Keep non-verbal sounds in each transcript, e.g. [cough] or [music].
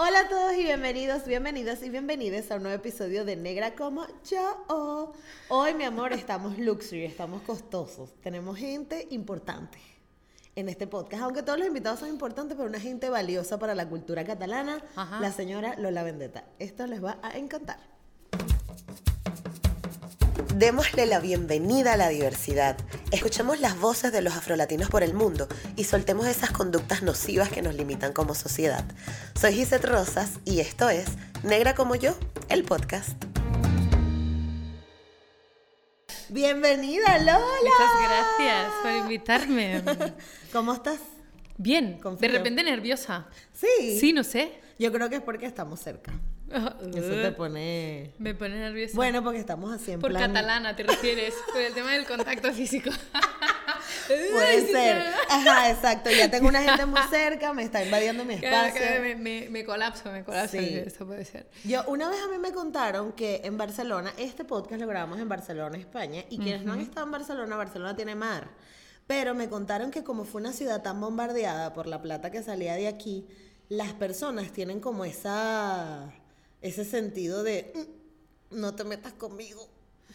Hola a todos y bienvenidos, bienvenidas y bienvenidas a un nuevo episodio de Negra como yo. Hoy, mi amor, estamos luxury, estamos costosos. Tenemos gente importante en este podcast, aunque todos los invitados son importantes, pero una gente valiosa para la cultura catalana, Ajá. la señora Lola Vendetta. Esto les va a encantar. Démosle la bienvenida a la diversidad. Escuchemos las voces de los afrolatinos por el mundo y soltemos esas conductas nocivas que nos limitan como sociedad. Soy Gisette Rosas y esto es Negra como yo, el podcast. Bienvenida, Lola. Muchas gracias por invitarme. [laughs] ¿Cómo estás? Bien, Con de repente nerviosa. Sí. Sí, no sé. Yo creo que es porque estamos cerca. [laughs] Eso te pone... Me pone nerviosa. Bueno, porque estamos así en por plan... catalana te refieres, por el tema del contacto físico. [laughs] Puede ser. Ajá, exacto. Ya tengo una gente muy cerca, me está invadiendo mi Claro, espacio. que me, me- me colapso, me colapso. Sí. Eso puede ser. Yo, una vez a mí me contaron que en Barcelona, este podcast lo grabamos en Barcelona, España, y quienes no han estado en Barcelona, Barcelona tiene mar. Pero me contaron que como fue una ciudad tan bombardeada por la plata que salía de aquí, las personas tienen como esa, ese sentido de, "Mm, no te metas conmigo.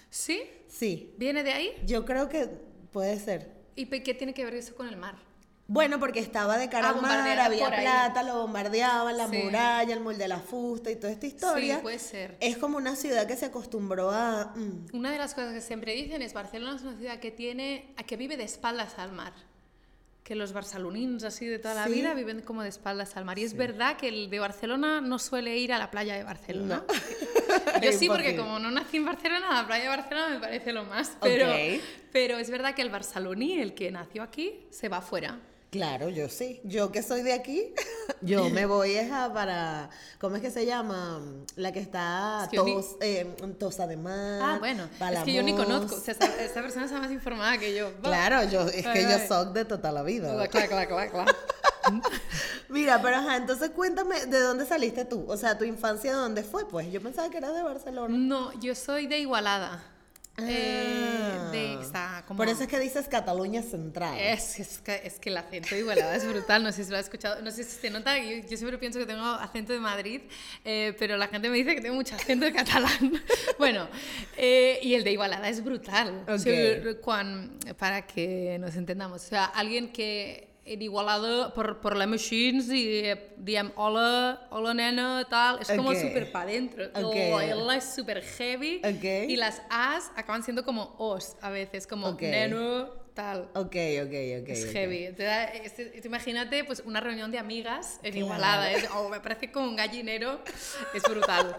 ¿Sí? Sí, ¿Viene de ahí? yo creo que puede ser. ¿Y qué tiene que ver eso con el mar? Bueno, porque estaba de cara Ah, al mar, había por ahí. plata, lo bombardeaban, la Sí. muralla, el molde de la fusta y toda esta historia. Sí, puede ser. Es como una ciudad que se acostumbró a... mm, Una de las cosas que siempre dicen es Barcelona es una ciudad que tiene, a que vive de espaldas al mar. Que los barcelonins así de toda la Sí. vida viven como de espaldas al mar. Y es verdad que el de Barcelona no suele ir a la playa de Barcelona. [laughs] Yo sí, porque como no nací en Barcelona, la playa de Barcelona me parece lo más. Pero, pero es verdad que el barceloní, el que nació aquí, se va afuera. Claro, yo sí. Yo que soy de aquí, [laughs] yo me [laughs] voy a para... ¿Cómo es que se llama? La que está Es que yo ni- tos, eh, Tosa de Mar. Ah, bueno. Es que yo ni conozco. O sea, esta, esta persona está más informada que yo. Va. Claro, yo, es que Ay, yo soy de toda la vida. Claro, claro, claro, claro. [laughs] Mira, pero ajá, entonces cuéntame, ¿de dónde saliste tú? O sea, ¿tu infancia de dónde fue? Pues yo pensaba que eras de Barcelona. No, yo soy de Igualada. Eh, Ah. de, está como... Por eso es que dices Cataluña Central. Es, es, que, es que el acento de Igualada es brutal, no sé si lo has escuchado, no sé si se nota, yo, yo siempre pienso que tengo acento de Madrid, eh, pero la gente me dice que tengo mucho acento de catalán. [laughs] bueno, eh, y el de Igualada es brutal, O sea, quan- para que nos entendamos. O sea, alguien que en Igualada por, por la machines y eh, diem hola, hola nena, tal, es como Ok. súper para adentro. Ok. La L es súper heavy Ok. y las As acaban siendo como Os a veces, como Ok. neno, tal. Ok, ok, ok. Es ok. heavy. Te da- es- imagínate pues una reunión de amigas en Claro. Igualada. Es, oh, me parece como un gallinero. Es brutal.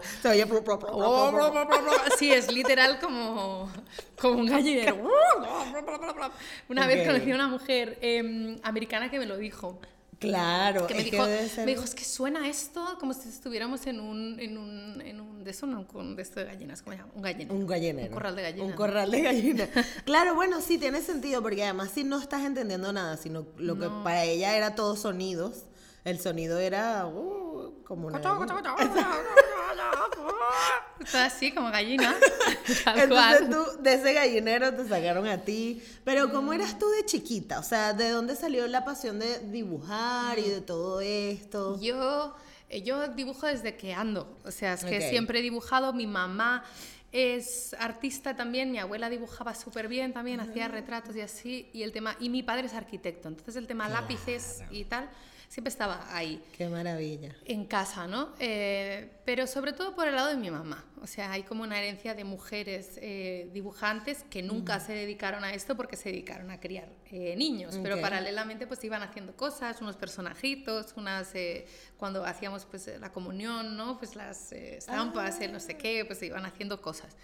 Sí, es literal como, como un gallinero. [laughs] Una vez conocí a una mujer em, americana que me lo dijo. Claro, Que me dijo, ser- me dijo, es que suena esto como si estuviéramos en un, en un, en un de eso, no, con de esto de gallinas, ¿cómo se llama? Un gallinero. Un gallinero. Un corral de gallinas. Un corral de gallinas. [laughs] claro, bueno, sí, tiene sentido, porque además si no estás entendiendo nada, sino lo que para ella era todos sonidos, el sonido era uh, como una... [laughs] [laughs] Está así, como gallina. [laughs] Entonces tú, de ese gallinero te sacaron a ti. Pero ¿cómo eras tú de chiquita? O sea, ¿de dónde salió la pasión de dibujar y de todo esto? Yo, eh, yo dibujo desde que ando. O sea, es que Ok. siempre he dibujado. Mi mamá es artista también. Mi abuela dibujaba súper bien también, hacía retratos y así. Y, el tema, y mi padre es arquitecto. Entonces el tema lápices y tal siempre estaba ahí. Qué maravilla. En casa, ¿no? Eh, pero sobre todo por el lado de mi mamá. O sea, hay como una herencia de mujeres eh, dibujantes que nunca se dedicaron a esto porque se dedicaron a criar eh, niños. Pero Ok. paralelamente pues iban haciendo cosas, unos personajitos, unas... eh, cuando hacíamos pues eh, la comunión, ¿no? Pues las eh, estampas, el no sé qué, pues iban haciendo cosas.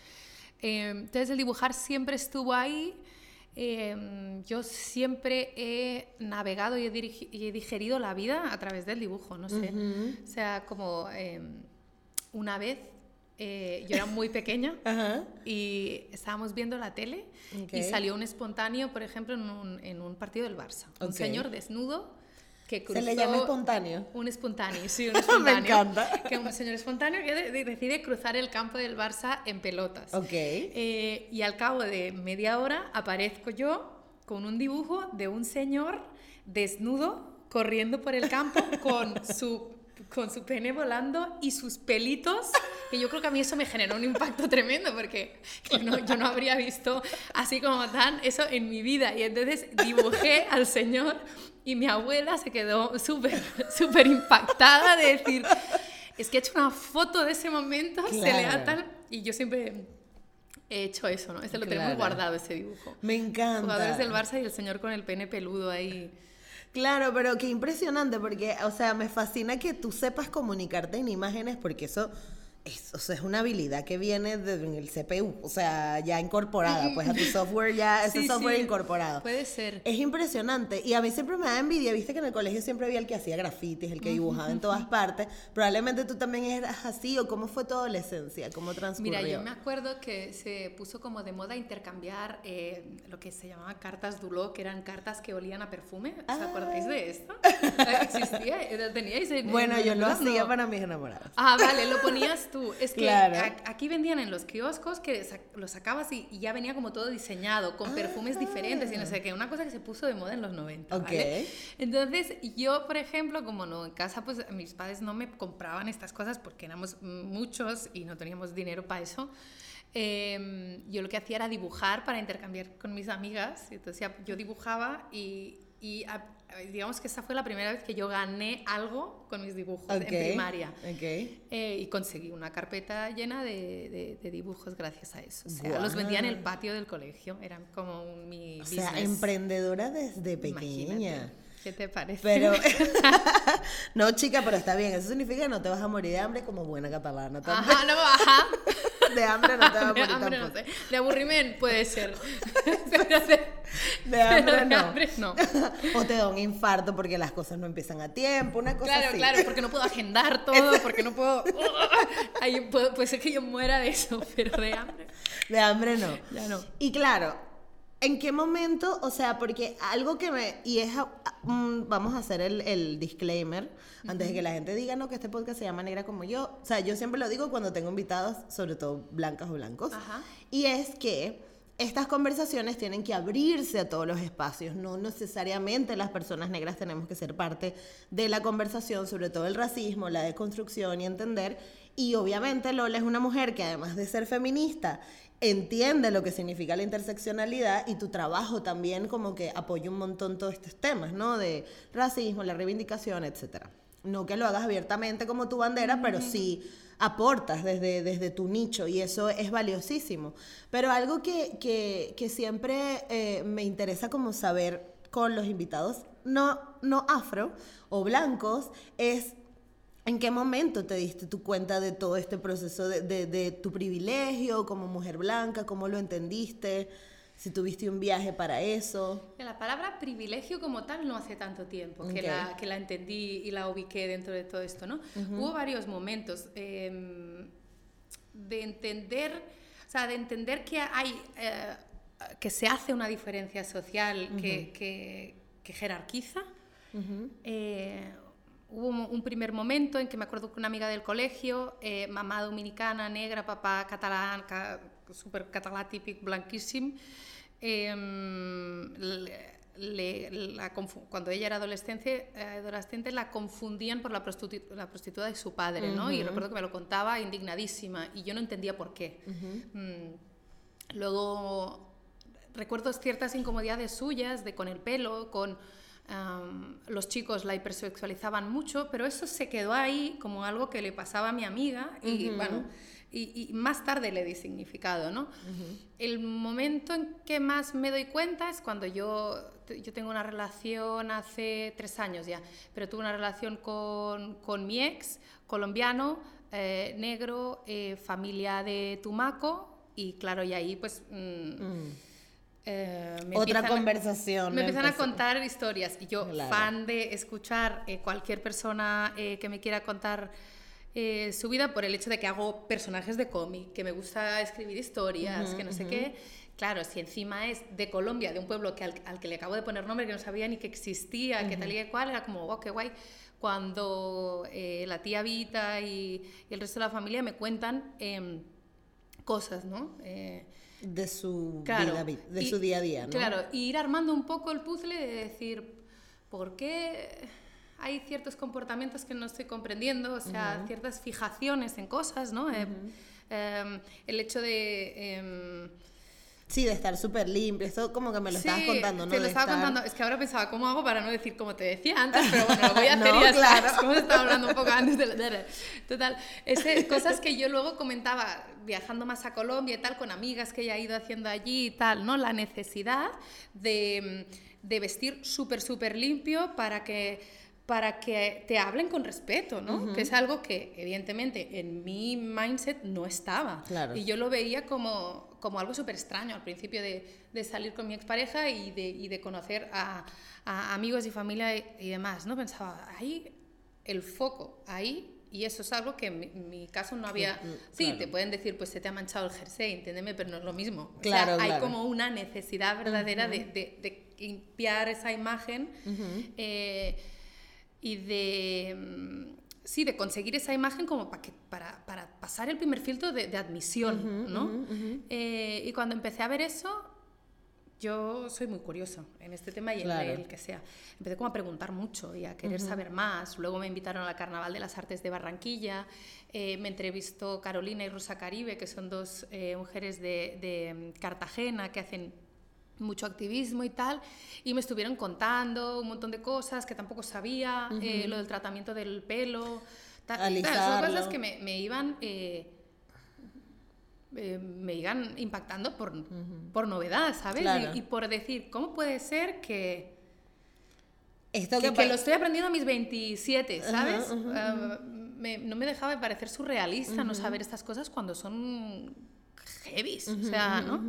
Entonces el dibujar siempre estuvo ahí. Eh, yo siempre he navegado y he, dirigi- y he digerido la vida a través del dibujo, no sé. O sea, como eh, una vez eh, yo era muy pequeña [laughs] Ajá. y estábamos viendo la tele y salió un espontáneo, por ejemplo, en un, en un partido del Barça. Un señor desnudo que cruzó... Se le llama espontáneo. Un espontáneo, sí, [laughs] un Me espontáneo. encanta. Que un señor espontáneo que de- de- decide cruzar el campo del Barça en pelotas. Ok. Eh, y al cabo de media hora aparezco yo con un dibujo de un señor desnudo corriendo por el campo con su con su pene volando y sus pelitos, que yo creo que a mí eso me generó un impacto tremendo porque no, yo no habría visto así como tan eso en mi vida. Y entonces dibujé al señor y mi abuela se quedó súper, súper impactada de decir, es que he hecho una foto de ese momento, se le da tal... Y yo siempre he hecho eso, ¿no? Este lo tenemos guardado, ese dibujo. Me encanta. Jugadores del Barça y el señor con el pene peludo ahí. Claro, pero qué impresionante, porque, o sea, me fascina que tú sepas comunicarte en imágenes, porque eso es, o sea, es una habilidad que viene del CPU, o sea, ya incorporada, pues a tu [laughs] software ya, ese software incorporado. Puede ser. Es impresionante. Y a mí siempre me da envidia, viste que en el colegio siempre había el que hacía grafitis, el que dibujaba en todas partes. Probablemente tú también eras así, o cómo fue tu adolescencia, cómo transcurrió. Mira, yo me acuerdo que se puso como de moda intercambiar eh, lo que se llamaba cartas Duló, que eran cartas que olían a perfume. ¿Os ah. acordáis de esto? [laughs] ¿Existía? ¿Teníais? bueno, yo lo hacía para mis enamorados. Ah, vale, lo ponías tú. Es que aquí vendían en los kioscos que lo sacabas y, ya venía como todo diseñado, con perfumes diferentes y no sé qué. Una cosa que se puso de moda en los 90. ¿vale? Entonces, yo, por ejemplo, como no en casa, pues mis padres no me compraban estas cosas porque éramos muchos y no teníamos dinero para eso. Em, yo lo que hacía era dibujar para intercambiar con mis amigas. Entonces, yo dibujaba y, y digamos que esa fue la primera vez que yo gané algo con mis dibujos en primaria. Eh, y conseguí una carpeta llena de, de, dibujos gracias a eso. O sea, los vendía en el patio del colegio. Eran como un, mi O sea, emprendedora desde pequeña. ¿Qué te parece? Pero, [laughs] [laughs] no, chica, pero está bien. Eso significa que no te vas a morir de hambre como buena catalana. Ajá, no, ajá. [laughs] De hambre no te vas a morir de hambre, No sé. De aburrimiento puede ser. de, hambre, no. hambre no. [laughs] o te da un infarto porque las cosas no empiezan a tiempo, una cosa claro, así. Claro, claro, porque no puedo agendar [laughs] todo, porque no puedo... Ahí puede, puede ser que yo muera de eso, [laughs] pero de hambre. De hambre no. Ya no. Y claro, ¿En qué momento? O sea, porque algo que me... Y es... Mm, vamos a hacer el, el disclaimer, antes de que la gente diga, no, que este podcast se llama Negra como yo. O sea, yo siempre lo digo cuando tengo invitados, sobre todo blancas o blancos. Y es que estas conversaciones tienen que abrirse a todos los espacios. No necesariamente las personas negras tenemos que ser parte de la conversación, sobre todo el racismo, la deconstrucción y entender. Y obviamente Lola es una mujer que además de ser feminista entiende lo que significa la interseccionalidad y tu trabajo también como que apoya un montón todos estos temas, ¿no? De racismo, la reivindicación, etc. No que lo hagas abiertamente como tu bandera, pero sí aportas desde, desde tu nicho y eso es valiosísimo. Pero algo que, que, siempre eh, me interesa como saber con los invitados no, no afro o blancos es ¿En qué momento te diste tu cuenta de todo este proceso de, tu privilegio como mujer blanca? ¿Cómo lo entendiste? Si tuviste un viaje para eso. La palabra privilegio como tal no hace tanto tiempo que, la, que la entendí y la ubiqué dentro de todo esto, ¿no? Hubo varios momentos em, de entender, o sea, de entender que hay, eh, que se hace una diferencia social que, que, jerarquiza. Hubo un primer momento en que me acuerdo que una amiga del colegio, eh, mamá dominicana, negra, papá catalán, súper catalán típico, blanquísimo, em, cuando ella era adolescente, eh, adolescente la confundían por la, la prostituta de su padre, ¿no? Y recuerdo que me lo contaba indignadísima y yo no entendía por qué. Mm, luego recuerdo ciertas incomodidades suyas de con el pelo, con los chicos la hipersexualizaban mucho, pero eso se quedó ahí como algo que le pasaba a mi amiga y bueno, y, más tarde le di significado, ¿no? El momento en que más me doy cuenta es cuando yo, yo tengo una relación hace tres años ya, pero tuve una relación con, con mi ex, colombiano, eh, negro, eh, familia de Tumaco, y claro, y ahí pues... Mm, mm. Eh, Otra conversación. me empiezan a contar historias y yo, fan de escuchar eh, cualquier persona eh, que me quiera contar su vida por el hecho de que hago personajes de cómic, que me gusta escribir historias, que no sé qué. Claro, si encima es de Colombia, de un pueblo que al, que le acabo de poner nombre, que no sabía ni que existía, que tal y cual, era como, oh, qué guay. Cuando la tía Vita y, y, el resto de la familia me cuentan em, cosas, ¿no? de su, vida, de su día a día, ¿no? Claro, y ir armando un poco el puzzle de decir, ¿por qué hay ciertos comportamientos que no estoy comprendiendo, o sea, ciertas fijaciones en cosas, ¿no? Eh, em, el hecho de... Em, Sí, de estar súper limpio. Esto como que me lo estabas contando, ¿no? Te lo estaba contando. Es que ahora pensaba, ¿cómo hago para no decir como te decía antes? Pero bueno, lo voy a [laughs] hacer ya claro. Como estaba hablando un poco antes de la... Total, ese, cosas que yo luego comentaba viajando más a Colombia y tal, con amigas que ella ha ido haciendo allí y tal, ¿no? La necesidad de, de vestir súper, súper limpio para que para que te hablen con respeto, ¿no? Que es algo que, evidentemente, en mi mindset no estaba. Claro. Y yo lo veía como, como algo súper extraño al principio de, de, salir con mi expareja y de, y de conocer a, a, amigos y familia y, demás, ¿no? Pensaba, ahí el foco, ahí, y eso es algo que en mi, caso no había... Mm, sí, te pueden decir, pues se te ha manchado el jersey, entiéndeme, pero no es lo mismo. Claro, o sea, hay como una necesidad verdadera de, de, limpiar esa imagen y de, mm, sí, de conseguir esa imagen como para, que, para, para pasar el primer filtro de, admisión, ¿no? Eh, y cuando empecé a ver eso, yo soy muy curiosa en este tema y en el que sea. Empecé como a preguntar mucho y a querer saber más. Luego me invitaron al Carnaval de las Artes de Barranquilla. Eh, me entrevistó Carolina y Rosa Caribe, que son dos eh, mujeres de, de Cartagena que hacen mucho activismo y tal, y me estuvieron contando un montón de cosas que tampoco sabía, eh, lo del tratamiento del pelo, tal, son cosas que me, me iban... Eh, eh, me iban impactando por, por novedad, ¿sabes? Y, por decir, ¿cómo puede ser que, Esto que, lo estoy aprendiendo a mis 27, ¿sabes? no me dejaba de parecer surrealista no saber estas cosas cuando son heavy, o sea, ¿no?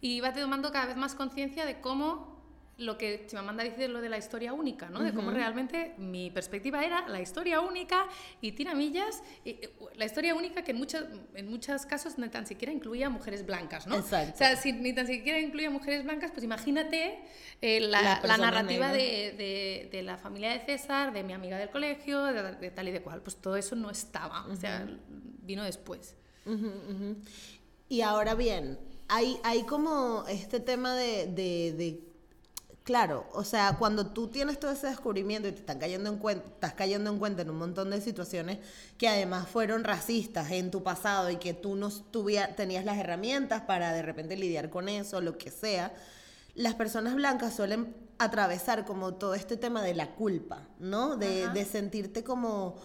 Y iba tomando cada vez más conciencia de cómo lo que Chimamanda dice lo de la historia única, ¿no? De cómo realmente mi perspectiva era la historia única y tiramillas, y, la historia única que en, muchos en muchos casos ni tan siquiera incluía mujeres blancas, ¿no? Exacto. O sea, si ni tan siquiera incluía mujeres blancas, pues imagínate eh, la, la, narrativa de, de, de, la familia de César, de mi amiga del colegio, de, tal y de cual, pues todo eso no estaba, o sea, vino después. Y ahora bien, hay, hay como este tema de, de, claro, o sea, cuando tú tienes todo ese descubrimiento y te están cayendo en cuenta, estás cayendo en cuenta en un montón de situaciones que además fueron racistas en tu pasado y que tú no tenías las herramientas para de repente lidiar con eso, lo que sea, las personas blancas suelen atravesar como todo este tema de la culpa, ¿no? De, de sentirte como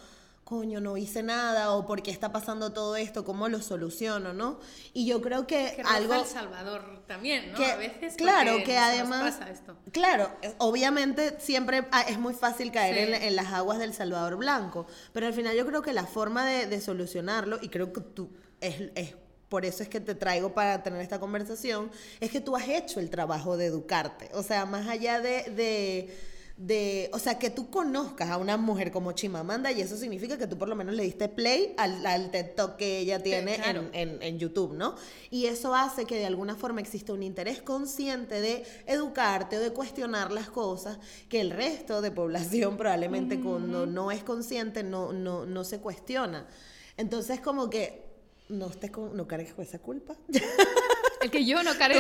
coño, no hice nada o por qué está pasando todo esto, cómo lo soluciono, ¿no? Y yo creo que, que algo... El Salvador también, ¿no? a veces claro, que además... Pasa esto. Claro, obviamente siempre es muy fácil caer en, las aguas del Salvador Blanco, pero al final yo creo que la forma de, solucionarlo, y creo que tú es, es por eso es que te traigo para tener esta conversación, es que tú has hecho el trabajo de educarte. O sea, más allá de, de, o sea, que tú conozcas a una mujer como Chimamanda y eso significa que tú por lo menos le diste play al, al TED Talk que ella tiene en, en, YouTube, ¿no? Y eso hace que de alguna forma exista un interés consciente de educarte o de cuestionar las cosas que el resto de población [laughs] probablemente cuando no es consciente no, no, no se cuestiona. Entonces como que no estés con, no cargues con esa culpa. [laughs] El que yo no cargue,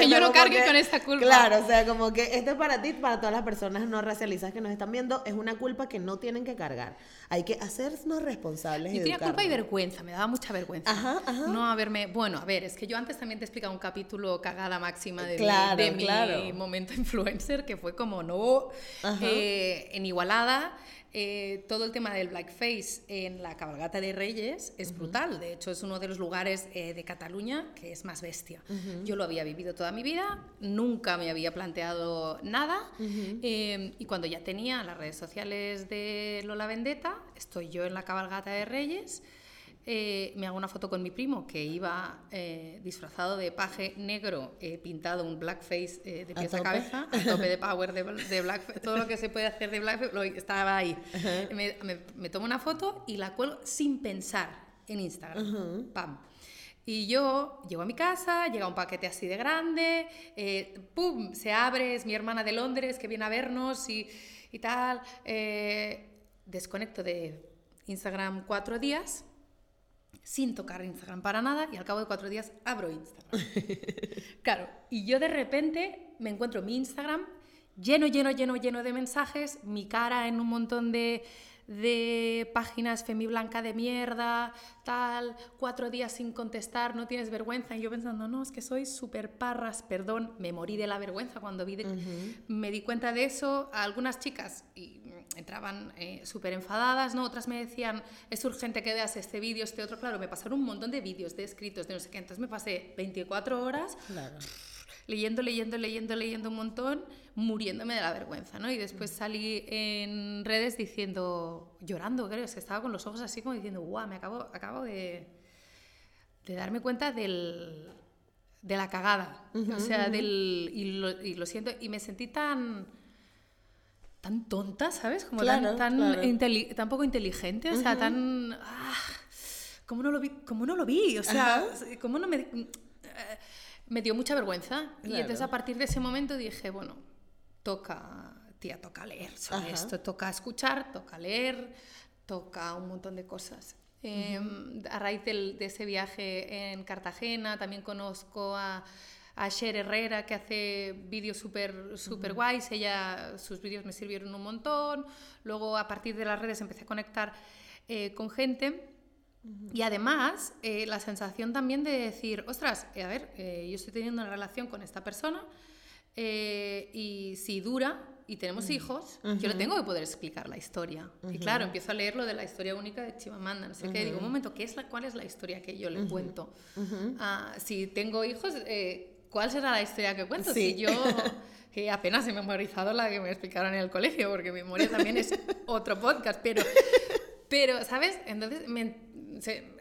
que yo no cargue con esa culpa. Claro, o sea, como que esto es para ti, para todas las personas no racializadas que nos están viendo, es una culpa que no tienen que cargar. Hay que hacernos responsables. y tenía culpa y vergüenza, me daba mucha vergüenza. Ajá, ajá. No haberme, bueno, a ver, es que yo antes también te he explicado un capítulo cagada máxima de, mi, de mi momento [laughs] influencer, que fue como no, eh, en Igualada eh, todo el tema del blackface en la cabalgata de Reyes es brutal. De hecho, es uno de los lugares eh, de Cataluña que es más bestia. Yo lo había vivido toda mi vida, nunca me había planteado nada. Eh, y cuando ya tenía las redes sociales de Lola Vendetta, estoy yo en la cabalgata de Reyes. Eh, me hago una foto con mi primo que iba eh, disfrazado de paje negro, eh, pintado un blackface de pies a, cabeza, a tope de power de, de blackface, todo lo que se puede hacer de blackface, lo, estaba ahí. me, me, tomo una foto y la cuelgo sin pensar en Instagram. Pam. Y yo llego a mi casa, llega un paquete así de grande, ¡pum! Se abre, es mi hermana de Londres que viene a vernos y, y tal. desconecto de Instagram cuatro días sin tocar Instagram para nada y al cabo de cuatro días abro Instagram. [laughs] claro, y yo de repente me encuentro mi Instagram lleno, lleno, lleno, lleno de mensajes, mi cara en un montón de, de páginas blanca de mierda, tal, cuatro días sin contestar, no tienes vergüenza. Y yo pensando, no, es que soy súper parras, perdón, me morí de la vergüenza cuando vi me di cuenta de eso. A algunas chicas y entraban eh, súper enfadadas, ¿no? Otras me decían, es urgente que veas este vídeo, este otro. Claro, me pasaron un montón de vídeos, de escritos, de no sé qué. Entonces me pasé 24 horas [laughs] leyendo, leyendo, leyendo, leyendo un montón, muriéndome de la vergüenza, ¿no? Y después salí en redes diciendo, llorando, creo, es que estaba con los ojos así como diciendo, guau, me acabo, acabo de, de darme cuenta del, de la cagada. o sea, del, y lo, y, lo, siento, y me sentí tan tan tonta, ¿sabes? Como tan, tan, poco inteligente, o sea, tan... Ah, ¿Cómo no lo vi? ¿Cómo no lo vi? O sea, ¿cómo no me... Eh, me dio mucha vergüenza. Y entonces a partir de ese momento dije, bueno, toca, tía, toca leer sobre esto, toca escuchar, toca leer, toca un montón de cosas. Em, a raíz de ese viaje en Cartagena también conozco a a Cher Herrera, que hace vídeos súper super guays. Ella, sus vídeos me sirvieron un montón. Luego, a partir de las redes, empecé a conectar eh, con gente. Y además, eh, la sensación también de decir, ostras, eh, a ver, yo estoy teniendo una relación con esta persona y si dura y tenemos hijos, yo le tengo que poder explicar la historia. Y claro, empiezo a leer lo de la historia única de Chimamanda, no sé qué, digo, un momento, ¿qué es la, ¿cuál es la historia que yo le cuento? Ah, si tengo hijos, ¿cuál será la historia que cuento? Si yo que apenas he memorizado la que me explicaron en el colegio, porque mi memoria también es otro podcast, pero, pero ¿sabes? Entonces, me,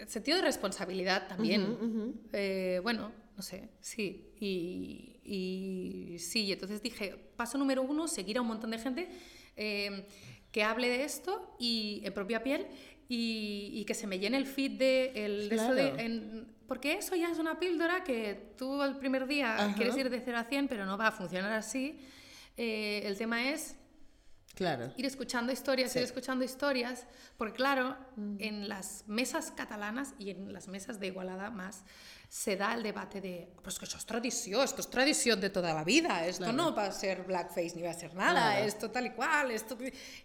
sentido de responsabilidad también. Eh, bueno, no sé, sí. Y, y, sí, entonces dije, paso número uno, seguir a un montón de gente eh, que hable de esto y en propia piel y, que se me llene el feed de, el, de, porque eso ya es una píldora que tú el primer día quieres ir de 0 a 100, pero no va a funcionar así. Eh, el tema es claro. ir escuchando historias, ir escuchando historias, porque claro, mm. en las mesas catalanas y en las mesas de Igualada más, se da el debate de, pues que eso es tradición, esto es tradición de toda la vida, esto no va a ser blackface ni va a ser nada, esto tal y cual, esto...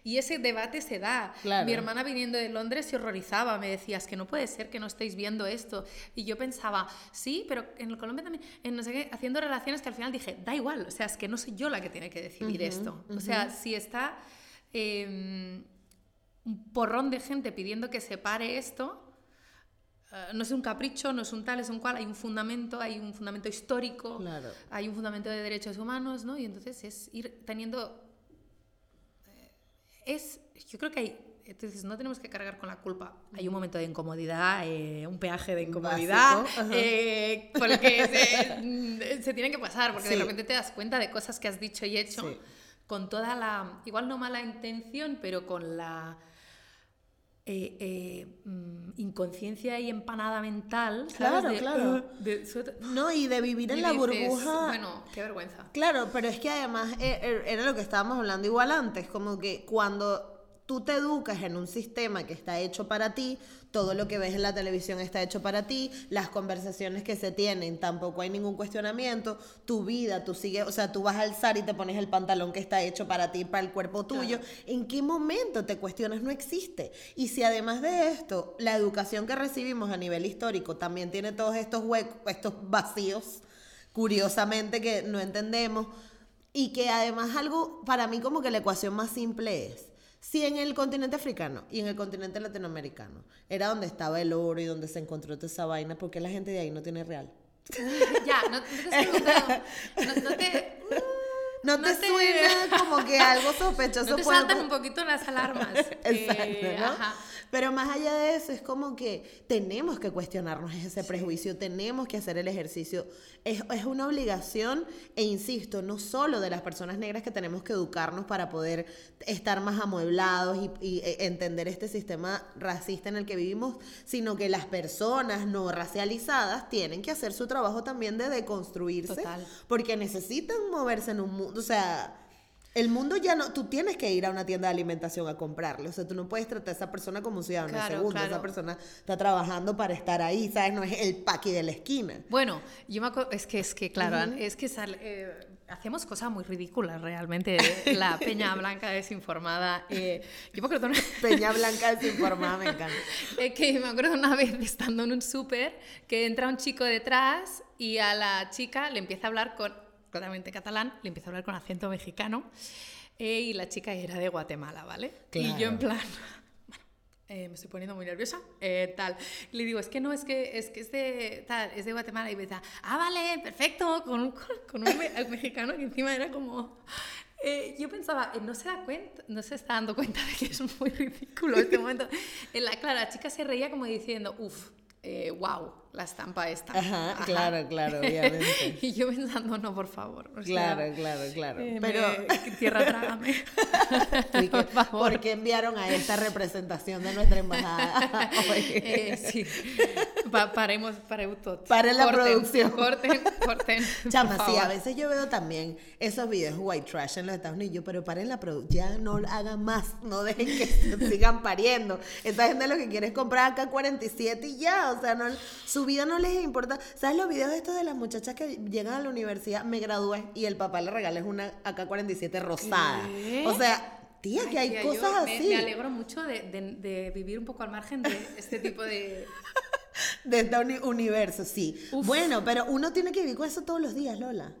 Y ese debate se da. Mi hermana viniendo de Londres se horrorizaba, me decía, es que no puede ser que no estéis viendo esto. Y yo pensaba, sí, pero en el Colombia también, en no sé qué, haciendo relaciones que al final dije, da igual, o sea, es que no soy yo la que tiene que decidir esto. O sea, si está... Em, un porrón de gente pidiendo que se pare esto, eh, no es un capricho, no es un tal, es un cual, hay un fundamento, hay un fundamento histórico, hay un fundamento de derechos humanos, ¿no? Y entonces es ir teniendo... Eh, es, yo creo que hay... Entonces no tenemos que cargar con la culpa. Hay un momento de incomodidad, eh, un peaje de incomodidad, porque se, tiene que pasar, porque de repente te das cuenta de cosas que has dicho y hecho con toda la, igual no mala intención, pero con la eh, eh, mm, inconsciencia y empanada mental. Claro, claro. no, y de vivir en la burbuja. Bueno, qué vergüenza. Claro, pero es que además eh, era lo que estábamos hablando igual antes, como que cuando tú te educas en un sistema que está hecho para ti, todo lo que ves en la televisión está hecho para ti, las conversaciones que se tienen, tampoco hay ningún cuestionamiento, tu vida, tú sigues, o sea, tú vas a alzar y te pones el pantalón que está hecho para ti, para el cuerpo tuyo, ¿en qué momento te cuestionas? No existe. Y si además de esto, la educación que recibimos a nivel histórico también tiene todos estos huecos, estos vacíos, curiosamente que no entendemos, y que además algo, para mí como que la ecuación más simple es, si en el continente africano y en el continente latinoamericano era donde estaba el oro y donde se encontró toda esa vaina, ¿por qué la gente de ahí no tiene real? [laughs] ya, no, te no, te... [laughs] No, te, suena [laughs] como que algo sospechoso. No te saltan un poquito las [laughs] alarmas. Exacto, eh, ¿no? Pero más allá de eso, es como que tenemos que cuestionarnos ese prejuicio, tenemos que hacer el ejercicio. Es, es, una obligación, e insisto, no solo de las personas negras que tenemos que educarnos para poder estar más amueblados y, y e, entender este sistema racista en el que vivimos, sino que las personas no racializadas tienen que hacer su trabajo también de deconstruirse, porque necesitan moverse en un mundo, o sea El mundo ya no, tú tienes que ir a una tienda de alimentación a comprarlo, o sea, tú no puedes tratar a esa persona como un ciudadano Claro, segunda, claro. esa persona está trabajando para estar ahí, ¿sabes? No es el paqui de la esquina. Bueno, yo me acuerdo, es que, es que claro, es que sale- eh, hacemos cosas muy ridículas realmente. [laughs] La peña blanca desinformada. eh, yo me acuerdo una, [laughs] Peña Blanca desinformada, me encanta. [laughs] eh, que me acuerdo una vez estando en un súper que entra un chico detrás y a la chica le empieza a hablar con, claramente catalán, le empieza a hablar con acento mexicano eh, y la chica era de Guatemala, ¿vale? Y yo en Claro. plan... [laughs] bueno, eh, me estoy poniendo muy nerviosa, eh, tal. Le digo, es que no, es que es, que es de, tal, es de Guatemala. Y me dice, ah, vale, perfecto, con un, [laughs] con un me- mexicano que encima era como... eh, yo pensaba, eh, no se da cuenta, no se está dando cuenta de que es muy ridículo este momento. En la, claro, la chica se reía como diciendo, uff, eh, wow, la estampa esta. Ajá, Ajá. claro, claro, obviamente. [laughs] y yo pensando, no, por favor. o sea, Claro, claro, claro. eh, Pero, me- tierra trágame. [laughs] ¿y [laughs] qué- por favor. ¿por qué enviaron a esta representación de nuestra embajada? Eh, sí. Pa- paremos, paremos todo. Paren la Corten, producción. Corten, corten. Chama, sí, a veces yo veo también esos videos white trash en los Estados Unidos, pero paren la producción, ya no hagan más, no dejen que se sigan pariendo. Esta gente lo que quiere es comprar acá 47 y ya, o sea, no, su vida no les importa. ¿Sabes los videos estos de las muchachas que llegan a la universidad, me gradué y el papá le regala una AK-47 rosada? ¿Qué? O sea, tía, que Ay, hay tía, cosas me- así. Me alegro mucho de, de- de vivir un poco al margen de este tipo de. [laughs] de este uni- universo, sí. Uf. Bueno, pero uno tiene que vivir con eso todos los días, Lola.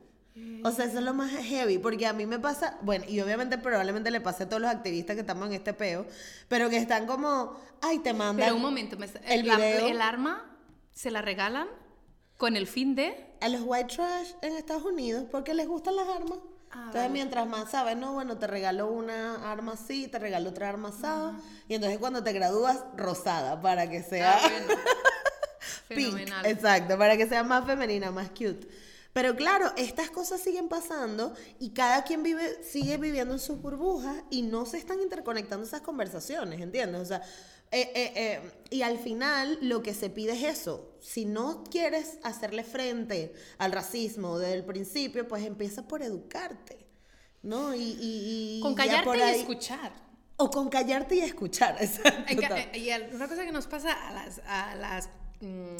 O sea, eso es lo más heavy, porque a mí me pasa, bueno, y obviamente probablemente le pase a todos los activistas que estamos en este peo, pero que están como, ay, te mandan Pero un momento, me- el la- video. el arma se la regalan con el fin de. a los white trash en Estados Unidos porque les gustan las armas. Ah, entonces, vale. mientras más sabes, no, bueno, te regalo una arma así, te regalo otra arma asada, y entonces cuando te gradúas, rosada, para que sea... Ah, bueno. [laughs] Pink, Fenomenal. exacto, para que sea más femenina, más cute. Pero claro, estas cosas siguen pasando y cada quien vive, sigue viviendo en sus burbujas y no se están interconectando esas conversaciones, ¿entiendes? O sea, eh, eh, eh, y al final lo que se pide es eso. Si no quieres hacerle frente al racismo desde el principio, pues empieza por educarte, ¿no? Y, y- y Con callarte por y escuchar. O con callarte y escuchar, [laughs] exacto. Y una cosa que nos pasa a las, a las mm,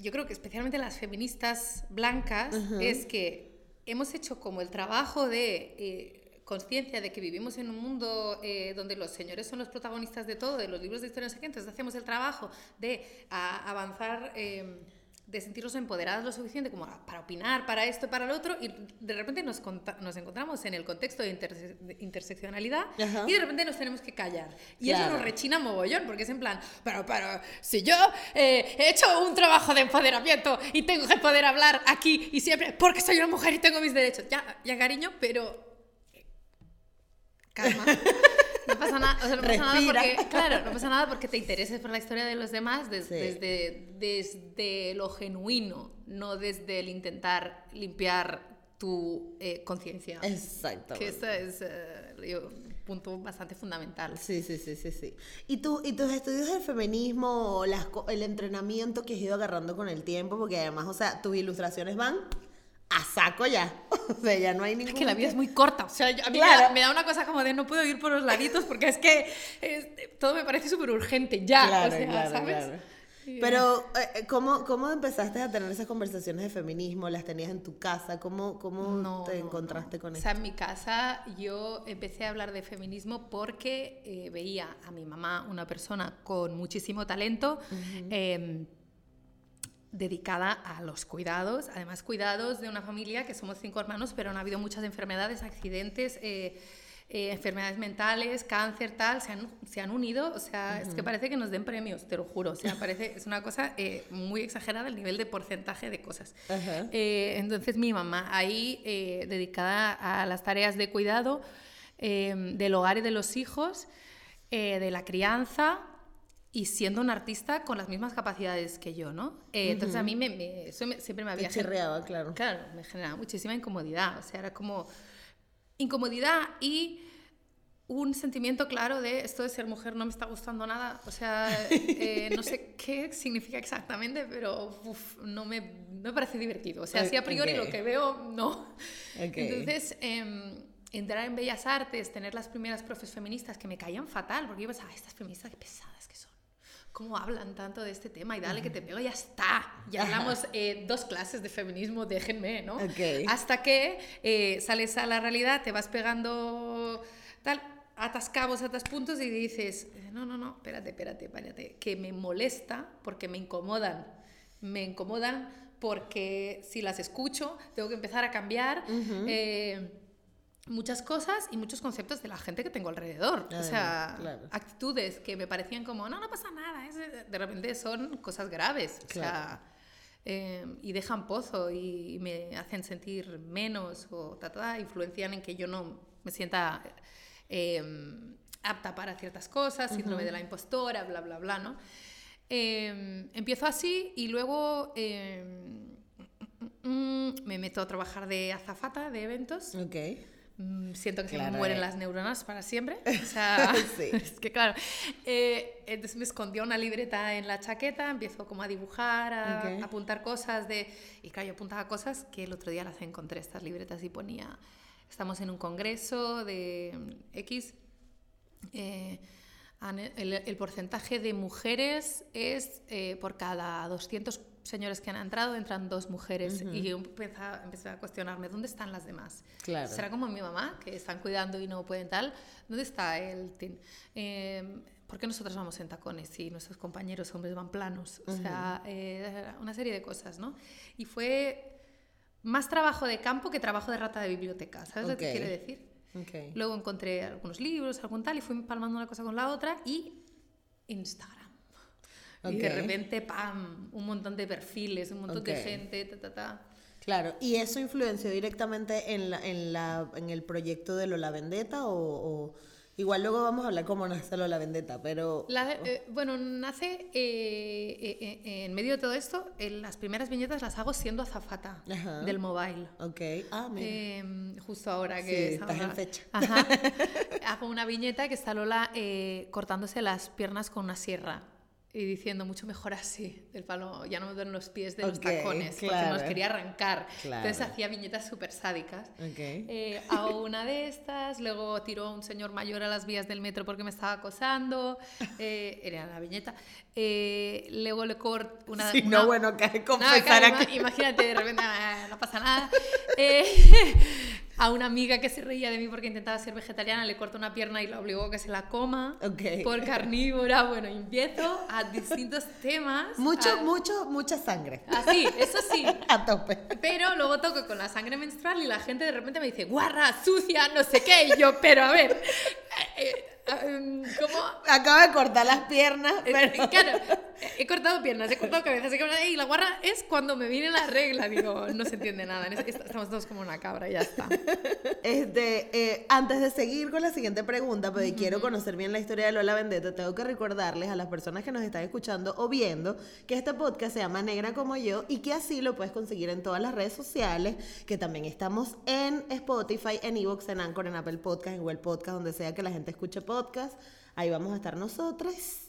yo creo que especialmente las feministas blancas, es que hemos hecho como el trabajo de conciencia de que vivimos en un mundo eh, donde los señores son los protagonistas de todo, de los libros de historia, no sé qué, entonces hacemos el trabajo de a- avanzar... eh, de sentirnos empoderadas lo suficiente como para opinar, para esto, para lo otro, y de repente nos, nos encontramos en el contexto de, interse- de interseccionalidad Ajá. y de repente nos tenemos que callar. Y eso Claro. nos rechina mogollón, porque es en plan, pero, pero, si yo eh, he hecho un trabajo de empoderamiento y tengo que poder hablar aquí y siempre, porque soy una mujer y tengo mis derechos. Ya, ya cariño, pero... eh, Calma. No pasa nada, o sea, no pasa nada porque, claro, no pasa nada porque te intereses por la historia de los demás des- Sí. desde, desde lo genuino, no desde el intentar limpiar tu eh, conciencia. Exacto. Que ese es eh, un punto bastante fundamental. Sí, sí, sí, sí, sí. ¿Y, tú, y tus estudios del feminismo, o las, el entrenamiento que has ido agarrando con el tiempo? Porque además, o sea, tus ilustraciones van a saco ya. [laughs] O sea, ya no hay ningún... Es que la vida es muy corta. O sea, yo- a mí Claro. me, da, me da una cosa como de no puedo ir por los laditos porque es que es- todo me parece súper urgente ya. Claro, o sea, claro, ¿sabes? Pero, eh, ¿cómo, ¿cómo empezaste a tener esas conversaciones de feminismo? ¿Las tenías en tu casa? ¿Cómo, cómo No, te no, encontraste no. con O eso? sea, en mi casa yo empecé a hablar de feminismo porque eh, veía a mi mamá, una persona con muchísimo talento, eh, dedicada a los cuidados, además cuidados de una familia que somos cinco hermanos, pero han habido muchas enfermedades, accidentes. eh, eh, enfermedades mentales, cáncer, tal, se han, se han unido, o sea, es que parece que nos den premios, te lo juro, o sea, parece, es una cosa eh, muy exagerada el nivel de porcentaje de cosas. Entonces mi mamá ahí dedicada a las tareas de cuidado del hogar y de los hijos, de la crianza y siendo una artista con las mismas capacidades que yo, ¿no? Eh, Entonces a mí me, me- eso me- siempre me Te había gen- chirreaba, claro. Claro, me generaba muchísima incomodidad, o sea, era como incomodidad y un sentimiento claro de esto de ser mujer no me está gustando nada, o sea, eh, no sé [laughs] qué significa exactamente, pero uf, no, me, no me parece divertido, o sea, sí a priori Ok. lo que veo, no. Ok. Entonces, em, entrar en Bellas Artes, tener las primeras profes feministas que me caían fatal, porque yo pensaba, estas feministas qué pesadas que son. ¿Cómo hablan tanto de este tema? Y dale que te pego, ya está. Ya hablamos eh, dos clases de feminismo, déjenme, ¿no? Ok. Hasta que eh, sales a la realidad, te vas pegando tal, atas cabos, atas puntos y dices, eh, no, no, no, espérate, espérate, espérate, que me molesta porque me incomodan. Me incomodan porque si las escucho, tengo que empezar a cambiar. eh, muchas cosas y muchos conceptos de la gente que tengo alrededor. o sea, claro. actitudes que me parecían como, no, no pasa nada, es- de repente son cosas graves. O sea, eh, y dejan pozo y me hacen sentir menos o ta, ta, influencian en que yo no me sienta eh, apta para ciertas cosas, síndrome de la impostora, bla, bla, bla, ¿no? Eh, empiezo así y luego eh, mm, mm, me meto a trabajar de azafata de eventos. Mm, Siento que se me mueren eh. las neuronas para siempre. O [laughs] sea, Sí. [laughs] es que claro. eh, entonces me escondió una libreta en la chaqueta, empiezo como a dibujar, a, apuntar cosas de... Y claro, yo apuntaba cosas que el otro día las encontré, estas libretas, y ponía, estamos en un congreso de mm, X, eh, el, el porcentaje de mujeres es por cada 200 señores que han entrado, entran dos mujeres. Y yo empecé a, empecé a cuestionarme, ¿dónde están las demás? Claro. ¿Será como mi mamá, que están cuidando y no pueden tal? ¿Dónde está el tin? Eh, ¿Por qué nosotros vamos en tacones y nuestros compañeros hombres van planos? O sea, eh, una serie de cosas, ¿no? Y fue más trabajo de campo que trabajo de rata de biblioteca, ¿sabes lo que quiere decir? Ok. Luego encontré algunos libros, algún tal, y fui palmando una cosa con la otra y Instagram. Y de repente, ¡pam! Un montón de perfiles, un montón de Ok. gente, ta, ta, ta. Claro, ¿y eso influenció directamente en, la, en, la, en el proyecto de Lola Vendetta o, o- igual luego vamos a hablar cómo nace Lola Vendetta, pero La- eh, bueno, nace eh, eh, eh, en medio de todo esto, eh, las primeras viñetas las hago siendo azafata Ajá. del mobile. ok, ah, mira. Eh, justo ahora Sí, que estás en fecha. Ajá. [laughs] Hago una viñeta que está Lola eh, cortándose las piernas con una sierra y diciendo mucho mejor así, del palo, ya no me duelen los pies de los Ok, tacones, porque claro. nos quería arrancar. Claro. Entonces hacía viñetas súper sádicas. ok. Eh, hago una de estas, luego tiró un señor mayor a las vías del metro porque me estaba acosando, eh, era la viñeta. Eh, luego le corto una... una- no, bueno, no, confesar aquí. ima- Imagínate, de repente ah, no pasa nada. [laughs] A una amiga que se reía de mí porque intentaba ser vegetariana le corto una pierna y la obligó a que se la coma. Ok. Por carnívora, bueno, empiezo a distintos temas. Mucho, a- mucho, mucha sangre. Así, eso sí. [laughs] A tope. Pero luego toco con la sangre menstrual y la gente de repente me dice, guarra, sucia, no sé qué. Y yo, pero a ver, ¿cómo? Acabo de cortar las piernas, Eh, pero... Claro, he cortado piernas, he cortado cabezas, he cortado- y la guarra es cuando me viene la regla. Digo, no se entiende nada, estamos todos como una cabra, ya está. Este, eh, antes de seguir con la siguiente pregunta, porque quiero conocer bien la historia de Lola Vendetta, tengo que recordarles a las personas que nos están escuchando o viendo que este podcast se llama Negra como yo y que así lo puedes conseguir en todas las redes sociales, que también estamos en Spotify, en Evox, en Anchor, en Apple Podcast, en Google Podcast, donde sea que la gente escuche podcast. Ahí vamos a estar nosotras.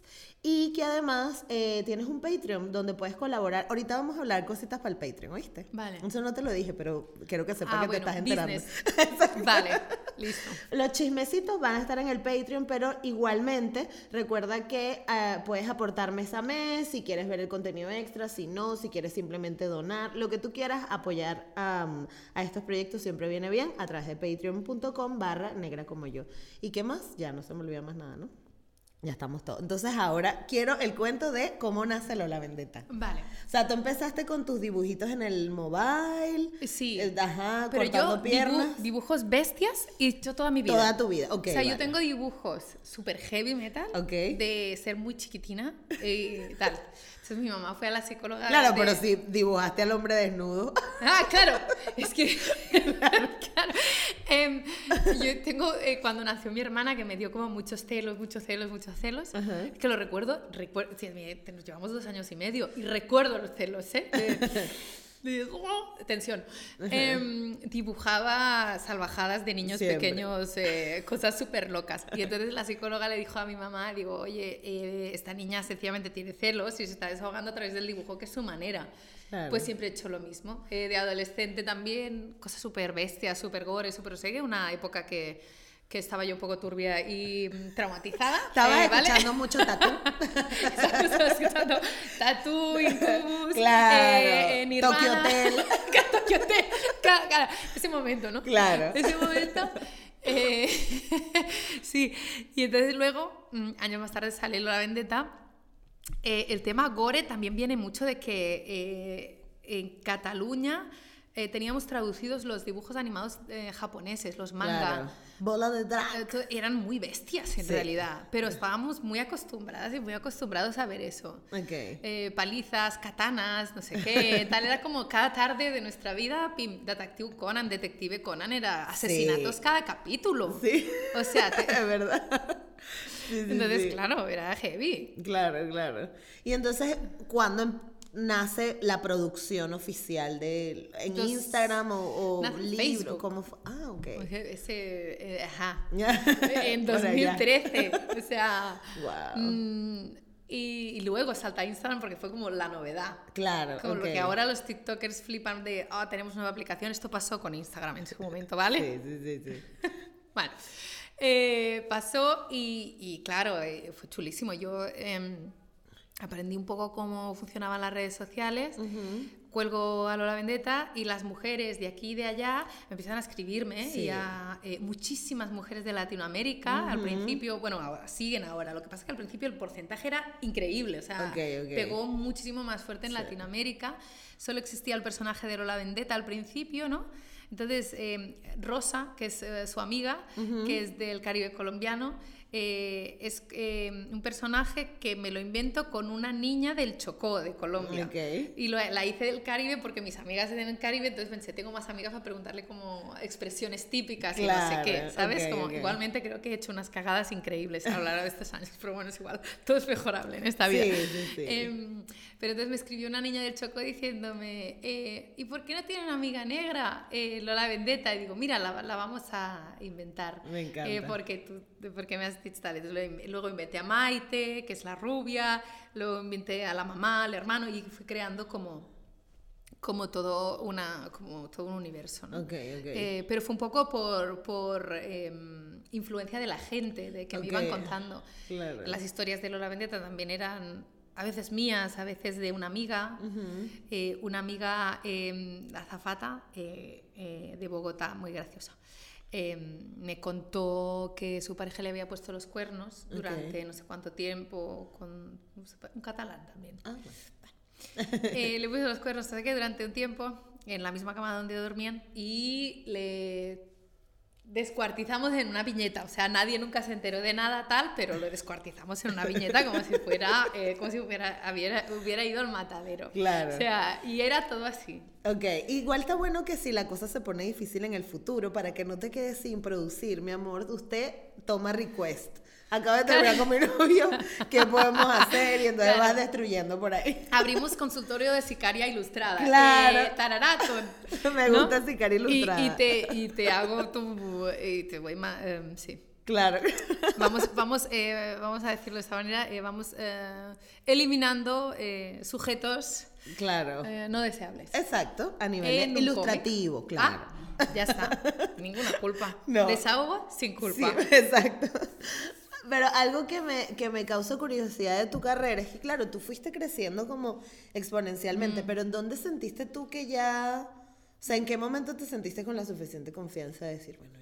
Y que además eh, tienes un Patreon donde puedes colaborar. Ahorita vamos a hablar cositas para el Patreon, ¿oíste? Vale. Eso no te lo dije, pero quiero que sepas Ah, que bueno, te estás enterando. [laughs] Vale, listo. Los chismecitos van a estar en el Patreon, pero igualmente recuerda que eh, puedes aportar mes a mes si quieres ver el contenido extra, si no, si quieres simplemente donar, lo que tú quieras apoyar am, a estos proyectos siempre viene bien a través de patreon.com barra negra como yo. ¿Y qué más? Ya no se me olvida más nada, ¿no? Ya estamos todos. Entonces ahora quiero el cuento de cómo nace Lola Vendetta. Vale. O sea, tú empezaste con tus dibujitos en el mobile. Sí. eh, Ajá, Pero cortando yo piernas. dibujos bestias y hecho toda mi vida. Toda tu vida, ok. o sea, yo vale. tengo dibujos super heavy metal Ok. de ser muy chiquitina y tal. Entonces mi mamá fue a la psicóloga. Claro, de- pero si dibujaste al hombre desnudo. [laughs] Ah, claro, es que, [laughs] claro, Em, yo tengo, eh, cuando nació mi hermana, que me dio como muchos celos, muchos celos, muchos celos, Ajá. que lo recuerdo, recuerdo sí, nos llevamos dos años y medio, y recuerdo los celos, ¿eh? [laughs] De- tensión. Em, dibujaba salvajadas de niños pequeños, eh, cosas súper locas. Y entonces la psicóloga le dijo a mi mamá, digo, oye, eh, esta niña sencillamente tiene celos y se está desahogando a través del dibujo, que es su manera. Pues siempre he hecho lo mismo. Eh, de adolescente también, cosas súper bestias, súper gore, súper... Sé una época que que estaba yo un poco turbia y traumatizada. Estaba eh, escuchando mucho tatú. [laughs] Estaba escuchando tatú, Incubus, claro. eh, Tokyo Hotel. [laughs] Tokyo Hotel. Claro, ese momento, ¿no? Claro. Ese momento. Eh, [laughs] sí, y entonces luego, mm, años más tarde sale La Vendetta. Eh, el tema gore también viene mucho de que en Cataluña teníamos traducidos los dibujos animados japoneses, los manga. Claro bola de drag. Eran muy bestias en realidad, pero estábamos muy acostumbradas y muy acostumbrados a ver eso. Okay. Eh, palizas, katanas, no sé qué, [laughs] tal. Era como cada tarde de nuestra vida, Detective Conan, Detective Conan, era asesinatos cada capítulo. Sí. O sea, [laughs] es verdad. entonces, claro, era heavy. Claro, claro. Y entonces, ¿cuándo em- nace la producción oficial de en Instagram o, o libro como ah ok ese eh, ajá [laughs] en 2013 o sea wow. Mm, y, luego salta Instagram porque fue como la novedad. Claro. Como lo que ahora los TikTokers flipan de, ah, tenemos nueva aplicación. Esto pasó con Instagram en su momento, ¿vale? Sí, sí, sí. sí. [laughs] bueno, eh, pasó y, y claro, eh, fue chulísimo. Yo em, aprendí un poco cómo funcionaban las redes sociales, cuelgo a Lola Vendetta y las mujeres de aquí y de allá me empiezan a escribirme y a eh, muchísimas mujeres de Latinoamérica. Al principio, bueno, ahora, siguen ahora. Lo que pasa es que al principio el porcentaje era increíble, o sea, pegó muchísimo más fuerte en Latinoamérica. Solo existía el personaje de Lola Vendetta al principio, ¿no? Entonces, eh, Rosa, que es eh, su amiga, que es del Caribe colombiano, eh, es eh, un personaje que me lo invento con una niña del Chocó, de Colombia. Y la hice del Caribe porque mis amigas en el Caribe, entonces pensé, tengo más amigas para preguntarle como expresiones típicas y no sé qué, ¿sabes? como, Igualmente creo que he hecho unas cagadas increíbles a lo largo de estos años, [laughs] pero bueno, es igual, todo es mejorable en esta vida. Em, pero entonces me escribió una niña del Chocó diciéndome, eh, ¿y por qué no tiene una amiga negra, Lola Vendetta? Y digo, mira, la, la vamos a inventar. Me encanta. porque, tú, porque me has Luego inventé a Maite, que es la rubia, luego inventé a la mamá, al hermano, y fui creando como, como, todo, una, como todo un universo. ¿no? Eh, pero fue un poco por, por em, influencia de la gente, de que me iban contando. Las historias de Lola Vendetta también eran a veces mías, a veces de una amiga, eh, una amiga eh, azafata eh, de Bogotá, muy graciosa. Em, me contó que su pareja le había puesto los cuernos durante no sé cuánto tiempo, con un catalán también. Ah, eh, le puso los cuernos durante un tiempo en la misma cama donde dormían y le descuartizamos en una viñeta, o sea, nadie nunca se enteró de nada tal, pero lo descuartizamos en una viñeta como si fuera, eh, como si hubiera, hubiera ido al matadero. Claro. O sea, y era todo así. Ok, igual está bueno que si la cosa se pone difícil en el futuro, para que no te quedes sin producir, mi amor, usted toma request acabo de terminar con mi novio, [laughs] ¿qué podemos hacer? Y entonces vas destruyendo por ahí. Abrimos consultorio de sicaria ilustrada. Claro. Eh, tararato. [laughs] Me gusta sicaria ilustrada. Y, te, y te hago tu... Y te voy más... Em, sí. Claro. Vamos, vamos, eh, vamos a decirlo de esta manera, eh, vamos eh, eliminando sujetos claro. no deseables. Exacto, a nivel ilustrativo, claro. Ah, ya está, ninguna culpa. [laughs] No. Desahogo sin culpa. Sí, exacto. Pero algo que me, que me causó curiosidad de tu carrera es que, claro, tú fuiste creciendo como exponencialmente, mm. pero ¿en dónde sentiste tú que ya, o sea, en qué momento te sentiste con la suficiente confianza de decir, bueno,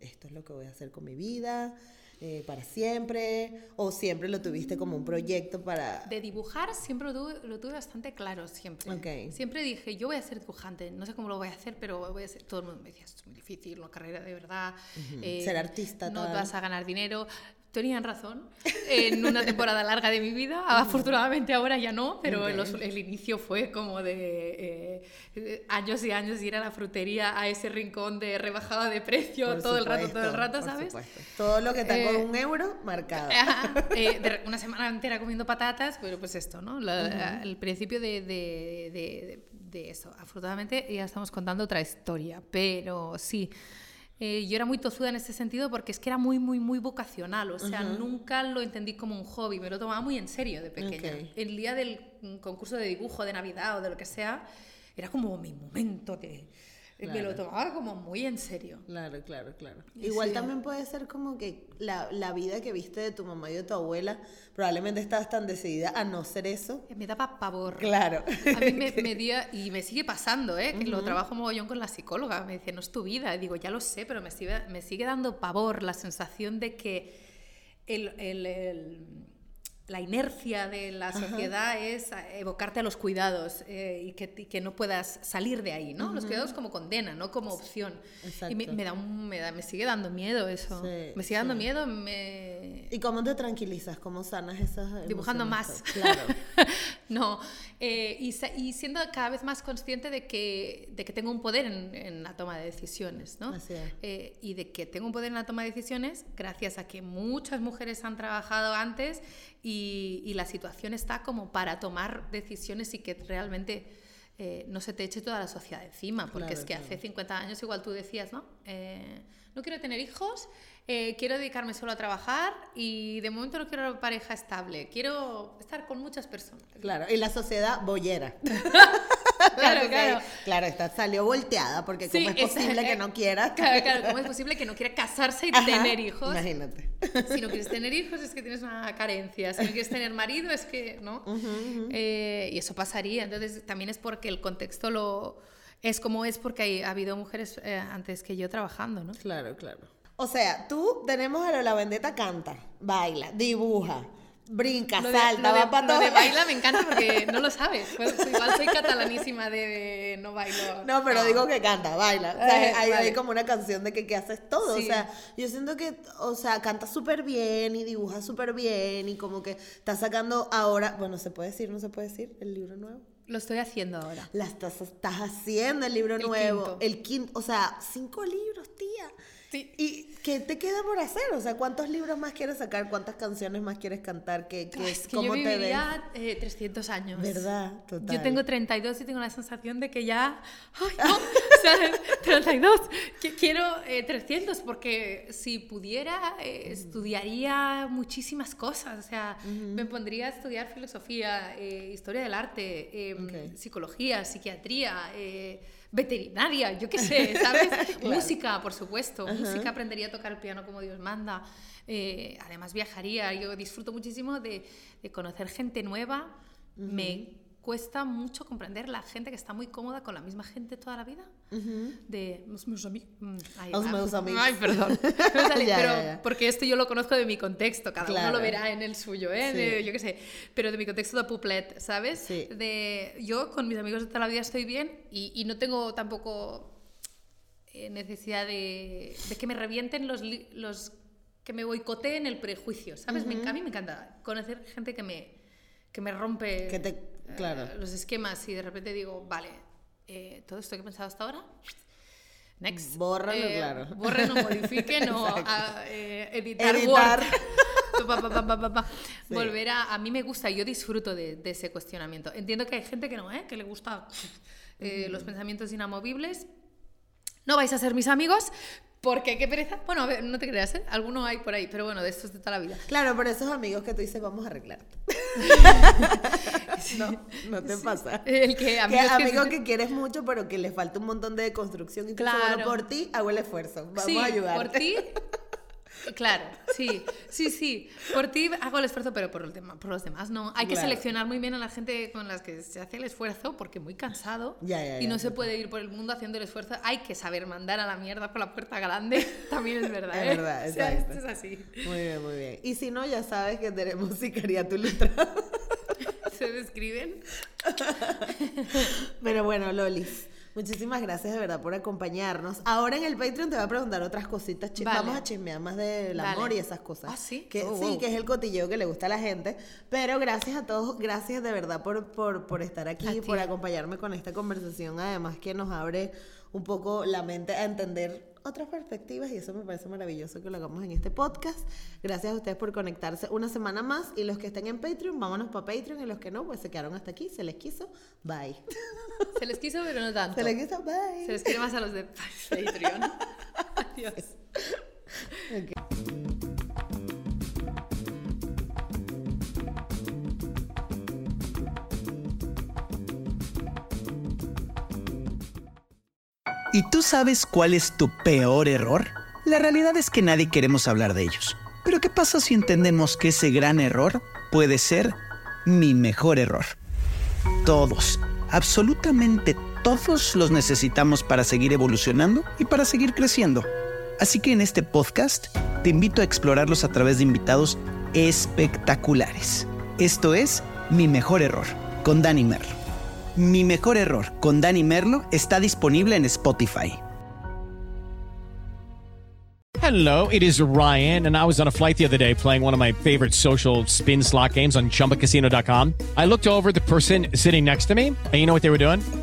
esto es lo que voy a hacer con mi vida? Eh, para siempre? ¿O siempre lo tuviste como un proyecto para...? De dibujar siempre lo tuve, lo tuve bastante claro, siempre. Okay. Siempre dije, yo voy a ser dibujante, no sé cómo lo voy a hacer, pero voy a ser... Todo el mundo me decía, es muy difícil, una carrera de verdad. Eh, ser artista. No vas a ganar dinero tenían razón en una temporada larga de mi vida. [laughs] Afortunadamente ahora ya no, pero Ok. los- el inicio fue como de eh, años y años ir a la frutería, a ese rincón de rebajada de precio Por todo el rato, todo el supuesto, rato, ¿sabes? supuesto. Todo lo que está con Eh, un euro, marcado. Ajá, [laughs] eh, de- una semana entera comiendo patatas, pero pues esto, ¿no? La- El principio de, de- de- de eso. Afortunadamente ya estamos contando otra historia, pero sí. Eh, yo era muy tozuda en ese sentido porque es que era muy, muy, muy vocacional. O sea, nunca lo entendí como un hobby, me lo tomaba muy en serio de pequeña. El día del concurso de dibujo de Navidad o de lo que sea, era como mi momento de... Me lo tomaba como muy en serio. Claro, claro, claro. Igual sí. también puede ser como que la, la vida que viste de tu mamá y de tu abuela, probablemente estabas tan decidida a no ser eso. Me daba pavor. Claro. A mí me, [laughs] me dio- y me sigue pasando, ¿eh? que lo trabajo mogollón con la psicóloga. Me dice, no es tu vida. Y digo, ya lo sé, pero me sigue, me sigue dando pavor la sensación de que el, el- el- la inercia de la sociedad es evocarte a los cuidados eh, y, que, y que no puedas salir de ahí, ¿no? Los cuidados como condena, no como opción. Y me, Exacto. me da me, da- me sigue dando miedo eso. Sí, me sigue dando sí. miedo, me... ¿Y cómo te tranquilizas? ¿Cómo sanas esas Dibujando emociones? más. Claro. [laughs] no, eh, y, y siendo cada vez más consciente de que, de que tengo un poder en, en la toma de decisiones, ¿no? Así es. Eh, y de que tengo un poder en la toma de decisiones gracias a que muchas mujeres han trabajado antes y, y la situación está como para tomar decisiones y que realmente eh, no se te eche toda la sociedad encima, porque Claro, es que claro. hace 50 años igual tú decías, ¿no? Eh, no quiero tener hijos, eh, quiero dedicarme solo a trabajar y de momento no quiero una pareja estable, quiero estar con muchas personas. Claro. Y la sociedad bollera. [laughs] [laughs] Claro, claro. Claro, esta salió volteada porque Sí, cómo es posible que no quieras. Claro, [laughs] claro, ¿cómo es posible que no quiera casarse y Ajá, tener hijos? Imagínate. Si no quieres tener hijos es que tienes una carencia, si no quieres tener marido es que, ¿no? Eh, y eso pasaría, entonces también es porque el contexto lo es como es porque hay- ha habido mujeres eh, antes que yo trabajando, ¿no? Claro, claro. O sea, tú tenemos a la vendetta canta, baila, dibuja, brinca, Lo de, salta, lo de- va para lo todo. de baila me encanta porque [laughs] no lo sabes. Pues, igual soy catalanísima de, de no bailo. No, pero Ah. digo que canta, baila. O sea, Eh, hay, hay vale. como una canción de que, que haces todo. Sí. O sea, yo siento que, o sea, canta súper bien y dibuja súper bien y como que está sacando ahora, bueno, se puede decir, no se puede decir, el libro nuevo. Lo estoy haciendo ahora. La estás, estás haciendo el libro El nuevo. quinto. El quinto, o sea, cinco libros, tía. Sí. ¿Y qué te queda por hacer? O sea, ¿cuántos libros más quieres sacar? ¿Cuántas canciones más quieres cantar? ¿Qué, qué, Es que ¿Cómo yo te ves? viviría eh, 300 años. ¿Verdad? Total. Yo tengo 32 y tengo la sensación de que ya. ¡Ay, no! [laughs] O sea, 32. Que quiero eh, 300 porque si pudiera, eh, estudiaría muchísimas cosas. O sea, me pondría a estudiar filosofía, eh, historia del arte, eh, Ok. psicología, psiquiatría. eh, veterinaria, yo qué sé, ¿sabes? [laughs] Claro. Música, por supuesto. Música, aprendería a tocar el piano como Dios manda. Eh, además viajaría, yo disfruto muchísimo de, de conocer gente nueva. Me cuesta mucho comprender la gente que está muy cómoda con la misma gente toda la vida. De los meus amigos. Els meus amics. Ay, perdón. [laughs] Me sale, Ya, pero ya, ya. porque esto yo lo conozco de mi contexto, cada uno Claro. lo verá en el suyo, ¿eh? Sí. De- yo qué sé, pero de mi contexto de puplet, ¿sabes? Sí. De, yo con mis amigos de toda la vida estoy bien y, y no tengo tampoco eh, necesidad de, de que me revienten los, los que me boicoteen el prejuicio, ¿sabes? Me- a mí me encanta conocer gente que me, que me rompe Que te- eh, claro. los esquemas y de repente digo, vale, eh, todo esto que he pensado hasta ahora, next. Bórralo, Eh, claro. Borren o modifiquen o [laughs] ah, eh, editar, Editar. Word. [laughs] Pa, pa, pa. Sí. Volver a... A mí me gusta, yo disfruto de, de ese cuestionamiento. Entiendo que hay gente que no, ¿eh? que le gusta eh, los pensamientos inamovibles. No vais a ser mis amigos porque qué pereza. Bueno, a ver, no te creas, ¿eh? Alguno hay por ahí, pero bueno, de estos de toda la vida. Claro, pero esos amigos que tú dices, vamos a arreglarte. [laughs] no, no te pasa. El que amigos que- amigos [laughs] que quieres mucho, pero que les falta un montón de construcción y tú dices, bueno, Claro. por ti hago el esfuerzo. Vamos sí, a ayudarte. por ti. [laughs] Claro, sí, sí, sí. Por ti hago el esfuerzo, pero por, el tema, por los demás no. Hay que Claro. seleccionar muy bien a la gente con las que se hace el esfuerzo, porque muy cansado. Ya, ya, y no se puede ir por el mundo haciendo el esfuerzo. Hay que saber mandar a la mierda por la puerta grande. [laughs] También es verdad. Es ¿eh? verdad, O sea, exacto. esto es así. Muy bien, muy bien. Y si no, ya sabes que tenemos sicariato ilustrado. [laughs] Se describen. Pero bueno, Lolis, Muchísimas gracias de verdad por acompañarnos. Ahora en el Patreon te voy a preguntar otras cositas. Vale. Vamos a chismear más del Dale. amor y esas cosas. Ah, ¿sí? Que, Oh, sí, wow. que es el cotilleo que le gusta a la gente. Pero gracias a todos, gracias de verdad por, por, por estar A aquí, ti. por acompañarme con esta conversación. Además que nos abre un poco la mente a entender otras perspectivas y eso me parece maravilloso que lo hagamos en este podcast. Gracias a ustedes por conectarse una semana más y los que estén en Patreon, vámonos para Patreon y los que no, pues se quedaron hasta aquí, se les quiso, bye. [laughs] Se les quiso, pero no tanto. Se les quiso, bye. Se les quiere más a los de Patreon. [laughs] Adiós. ¿Y tú sabes cuál es tu peor error? La realidad es que nadie queremos hablar de ellos. Pero ¿qué pasa si entendemos que ese gran error puede ser mi mejor error? Todos, absolutamente todos los necesitamos para seguir evolucionando y para seguir creciendo. Así que en este podcast te invito a explorarlos a través de invitados espectaculares. Esto es Mi Mejor Error, con Dani Merlo. Mi Mejor Error, con Dani Merlo, está disponible en Spotify. Hello, it is Ryan, and I was on a flight the other day playing one of my favorite social spin slot games on chumbacasino.com. I looked over the person sitting next to me, and you know what they were doing?